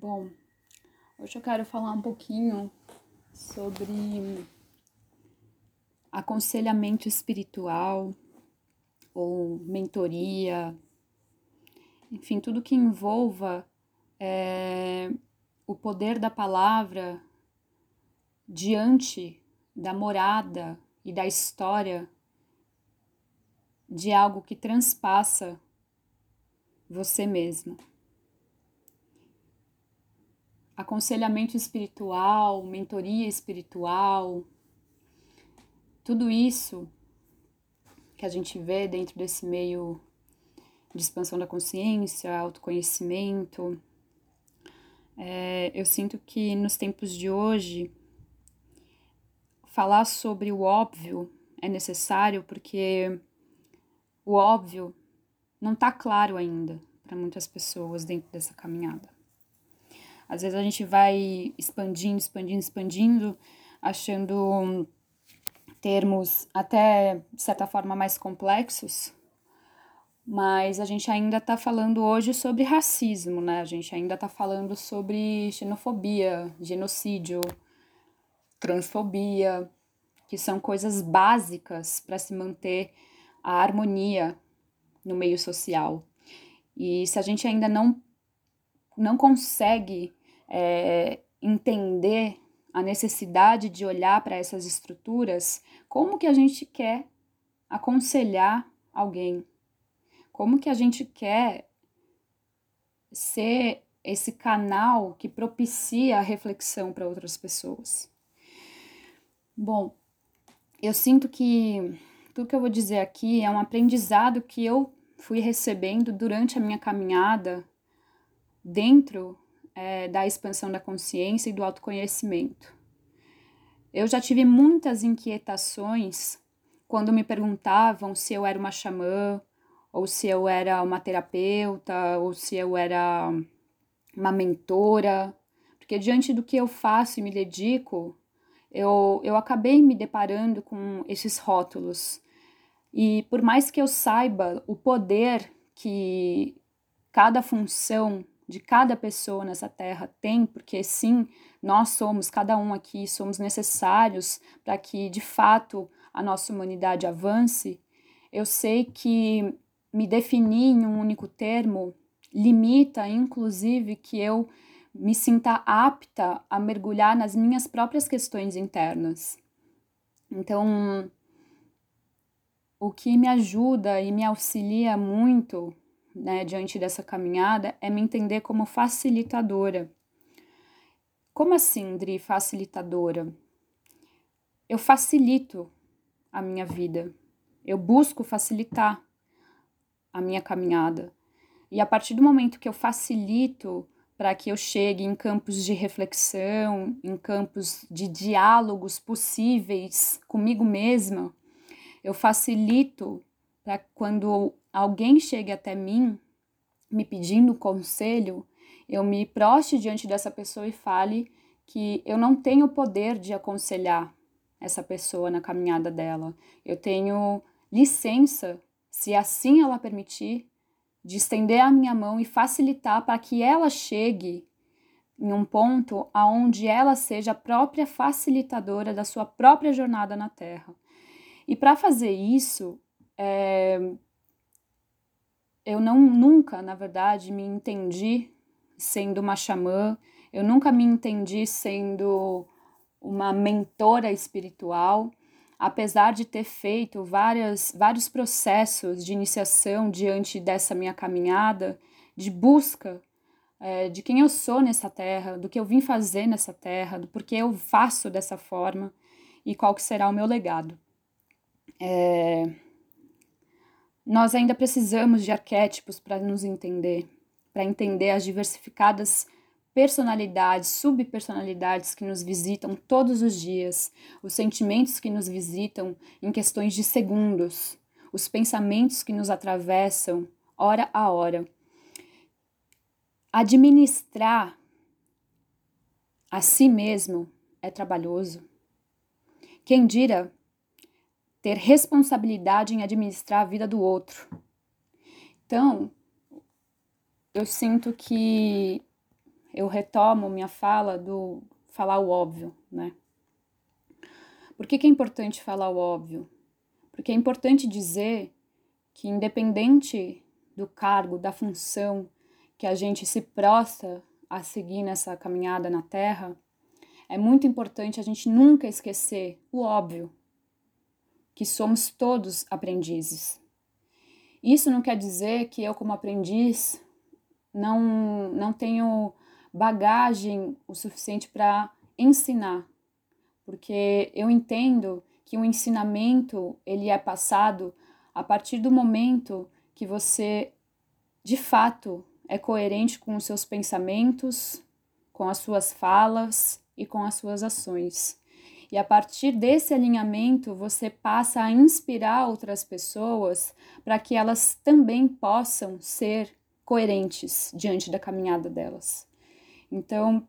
Bom, hoje eu quero falar um pouquinho sobre aconselhamento espiritual ou mentoria, enfim, tudo que envolva é, o poder da palavra diante da morada e da história de algo que transpassa você mesmo aconselhamento espiritual, mentoria espiritual, tudo isso que a gente vê dentro desse meio de expansão da consciência, autoconhecimento. É, eu sinto que nos tempos de hoje, falar sobre o óbvio é necessário porque o óbvio não está claro ainda para muitas pessoas dentro dessa caminhada. Às vezes a gente vai expandindo, expandindo, expandindo, achando termos até de certa forma mais complexos, mas a gente ainda está falando hoje sobre racismo, né? A gente ainda está falando sobre xenofobia, genocídio, transfobia, que são coisas básicas para se manter a harmonia no meio social. E se a gente ainda não, não consegue é, entender a necessidade de olhar para essas estruturas, como que a gente quer aconselhar alguém? Como que a gente quer ser esse canal que propicia a reflexão para outras pessoas? Bom, eu sinto que tudo que eu vou dizer aqui é um aprendizado que eu fui recebendo durante a minha caminhada dentro é, da expansão da consciência e do autoconhecimento. Eu já tive muitas inquietações quando me perguntavam se eu era uma xamã, ou se eu era uma terapeuta, ou se eu era uma mentora, porque diante do que eu faço e me dedico, eu, eu acabei me deparando com esses rótulos. E por mais que eu saiba o poder que cada função de cada pessoa nessa terra tem, porque sim, nós somos, cada um aqui, somos necessários para que de fato a nossa humanidade avance, eu sei que me definir em um único termo limita, inclusive, que eu me sinta apta a mergulhar nas minhas próprias questões internas. Então, o que me ajuda e me auxilia muito né, diante dessa caminhada é me entender como facilitadora. Como assim, Dri, facilitadora? Eu facilito a minha vida. Eu busco facilitar a minha caminhada. E a partir do momento que eu facilito para que eu chegue em campos de reflexão, em campos de diálogos possíveis comigo mesma, eu facilito para quando alguém chegue até mim me pedindo conselho, eu me proste diante dessa pessoa e fale que eu não tenho poder de aconselhar essa pessoa na caminhada dela. Eu tenho licença, se assim ela permitir, de estender a minha mão e facilitar para que ela chegue em um ponto aonde ela seja a própria facilitadora da sua própria jornada na Terra. E para fazer isso, é, eu não nunca, na verdade, me entendi sendo uma xamã, eu nunca me entendi sendo uma mentora espiritual, apesar de ter feito várias, vários processos de iniciação diante dessa minha caminhada, de busca é, de quem eu sou nessa terra, do que eu vim fazer nessa terra, do porquê eu faço dessa forma e qual que será o meu legado. É, nós ainda precisamos de arquétipos para nos entender, para entender as diversificadas personalidades, subpersonalidades que nos visitam todos os dias, os sentimentos que nos visitam em questões de segundos, os pensamentos que nos atravessam hora a hora. Administrar a si mesmo é trabalhoso. Quem dira ter responsabilidade em administrar a vida do outro. Então, eu sinto que eu retomo minha fala do falar o óbvio, né? Por que, que é importante falar o óbvio? Porque é importante dizer que, independente do cargo, da função que a gente se prostra a seguir nessa caminhada na Terra, é muito importante a gente nunca esquecer o óbvio, que somos todos aprendizes. Isso não quer dizer que eu, como aprendiz, não, não tenho bagagem o suficiente para ensinar, porque eu entendo que o ensinamento ele é passado a partir do momento que você de fato é coerente com os seus pensamentos, com as suas falas e com as suas ações. E a partir desse alinhamento, você passa a inspirar outras pessoas para que elas também possam ser coerentes diante da caminhada delas. Então,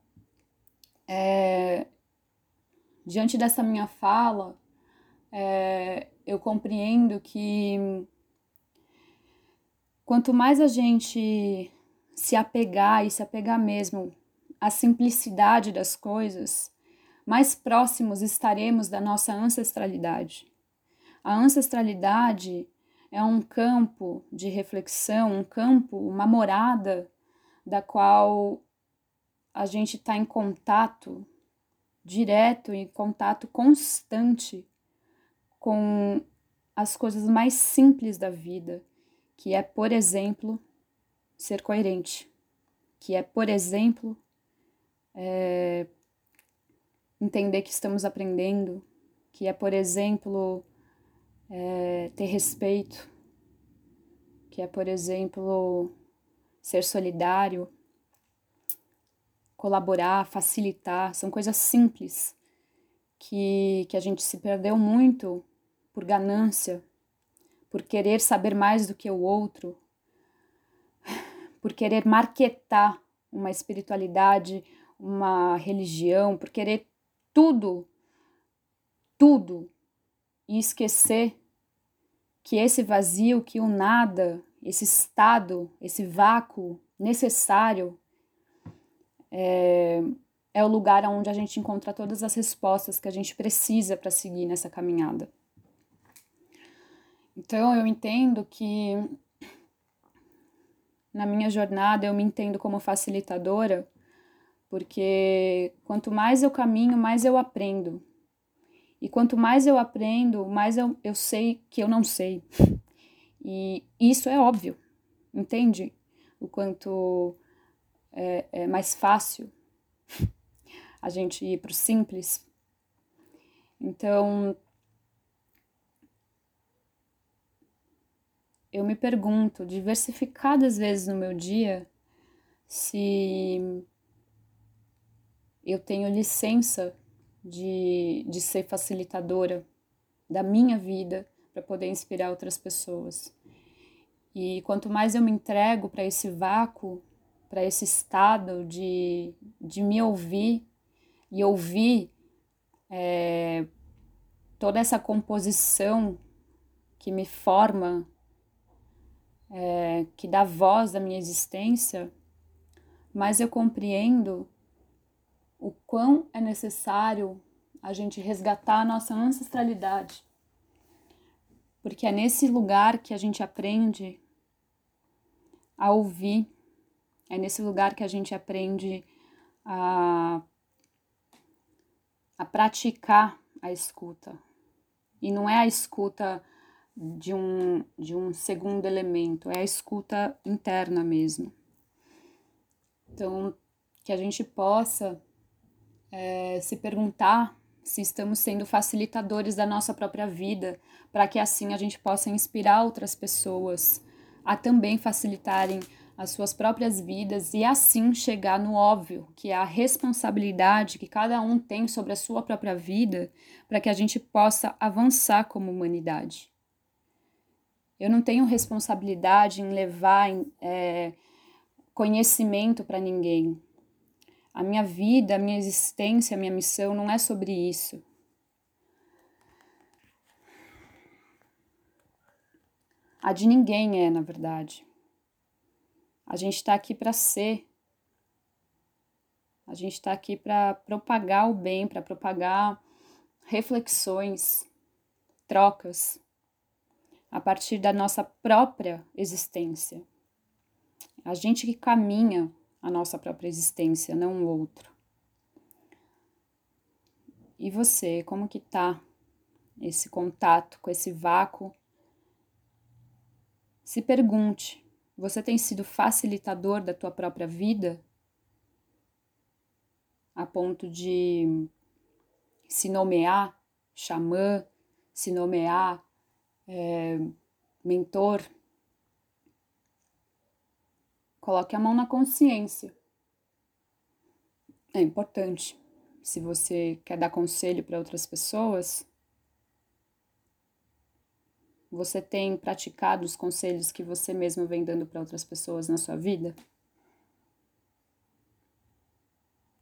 é, diante dessa minha fala, é, eu compreendo que quanto mais a gente se apegar e se apegar mesmo à simplicidade das coisas, mais próximos estaremos da nossa ancestralidade. A ancestralidade é um campo de reflexão, um campo, uma morada da qual a gente está em contato direto, em contato constante com as coisas mais simples da vida, que é, por exemplo, ser coerente, que é, por exemplo, é, entender que estamos aprendendo, que é, por exemplo, é, ter respeito, que é, por exemplo, ser solidário, colaborar, facilitar, são coisas simples que, que a gente se perdeu muito por ganância, por querer saber mais do que o outro, por querer marketar uma espiritualidade, uma religião, por querer tudo, tudo, e esquecer que esse vazio, que o nada, esse estado, esse vácuo necessário é, é o lugar onde a gente encontra todas as respostas que a gente precisa para seguir nessa caminhada. Então eu entendo que na minha jornada eu me entendo como facilitadora porque quanto mais eu caminho, mais eu aprendo. E quanto mais eu aprendo, mais eu, eu sei que eu não sei. E isso é óbvio, entende? O quanto é, é mais fácil a gente ir para o simples. Então, eu me pergunto diversificadas vezes no meu dia se eu tenho licença de, de ser facilitadora da minha vida para poder inspirar outras pessoas. E quanto mais eu me entrego para esse vácuo, para esse estado de, de me ouvir e ouvir é, toda essa composição que me forma, é, que dá voz à minha existência, mais eu compreendo o quão é necessário a gente resgatar a nossa ancestralidade. Porque é nesse lugar que a gente aprende a ouvir, é nesse lugar que a gente aprende a, a praticar a escuta. E não é a escuta de um, de um segundo elemento, é a escuta interna mesmo. Então, que a gente possa é, se perguntar se estamos sendo facilitadores da nossa própria vida, para que assim a gente possa inspirar outras pessoas a também facilitarem as suas próprias vidas e assim chegar no óbvio, que é a responsabilidade que cada um tem sobre a sua própria vida, para que a gente possa avançar como humanidade. Eu não tenho responsabilidade em levar é, conhecimento para ninguém. A minha vida, a minha existência, a minha missão não é sobre isso. A de ninguém é, na verdade. A gente está aqui para ser. A gente está aqui para propagar o bem, para propagar reflexões, trocas, a partir da nossa própria existência. A gente que caminha a nossa própria existência, não o outro. E você, como que tá esse contato com esse vácuo? Se pergunte, você tem sido facilitador da tua própria vida? A ponto de se nomear xamã, se nomear é, mentor, coloque a mão na consciência. É importante. Se você quer dar conselho para outras pessoas, você tem praticado os conselhos que você mesmo vem dando para outras pessoas na sua vida?